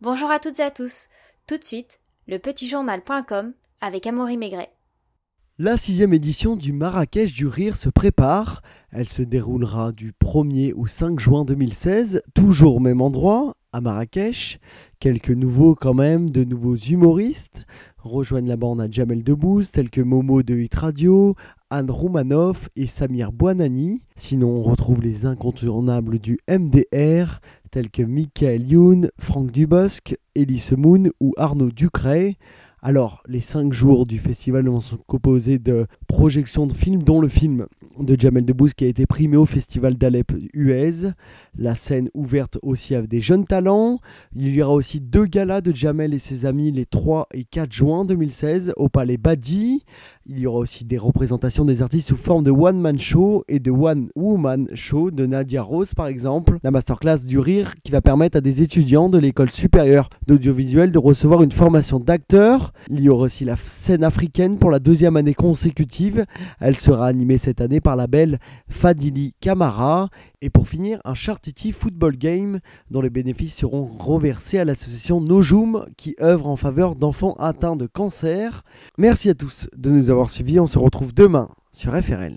Bonjour à toutes et à tous. Tout de suite, le petitjournal.com avec Amaury Maigret. La sixième édition du Marrakech du Rire se prépare. Elle se déroulera du 1er au 5 juin 2016, toujours au même endroit, à Marrakech. Quelques nouveaux quand même, de nouveaux humoristes rejoignent la bande à Jamel Debbouze, tels que Momo de Hit Radio, Anne Roumanoff et Samir Bouanani. Sinon, on retrouve les incontournables du MDR, tels que Michael Youn, Franck Dubosc, Elise Moon ou Arnaud Ducret. Alors, les cinq jours du festival vont se composer de projections de films, dont le film de Jamel Debbouze qui a été primé au festival d'Alep Huez. La scène ouverte aussi avec des jeunes talents. Il y aura aussi deux galas de Jamel et ses amis les 3 et 4 juin 2016 au Palais Badi. Il y aura aussi des représentations des artistes sous forme de one-man show et de one-woman show de Nadia Rose par exemple. La masterclass du rire qui va permettre à des étudiants de l'école supérieure d'audiovisuel de recevoir une formation d'acteur. Il y aura aussi la scène africaine pour la deuxième année consécutive. Elle sera animée cette année par la belle Fadili Kamara. Et pour finir, un Chartiti Football Game dont les bénéfices seront reversés à l'association Nojoum qui œuvre en faveur d'enfants atteints de cancer. Merci à tous de nous avoir suivis. On se retrouve demain sur FRL.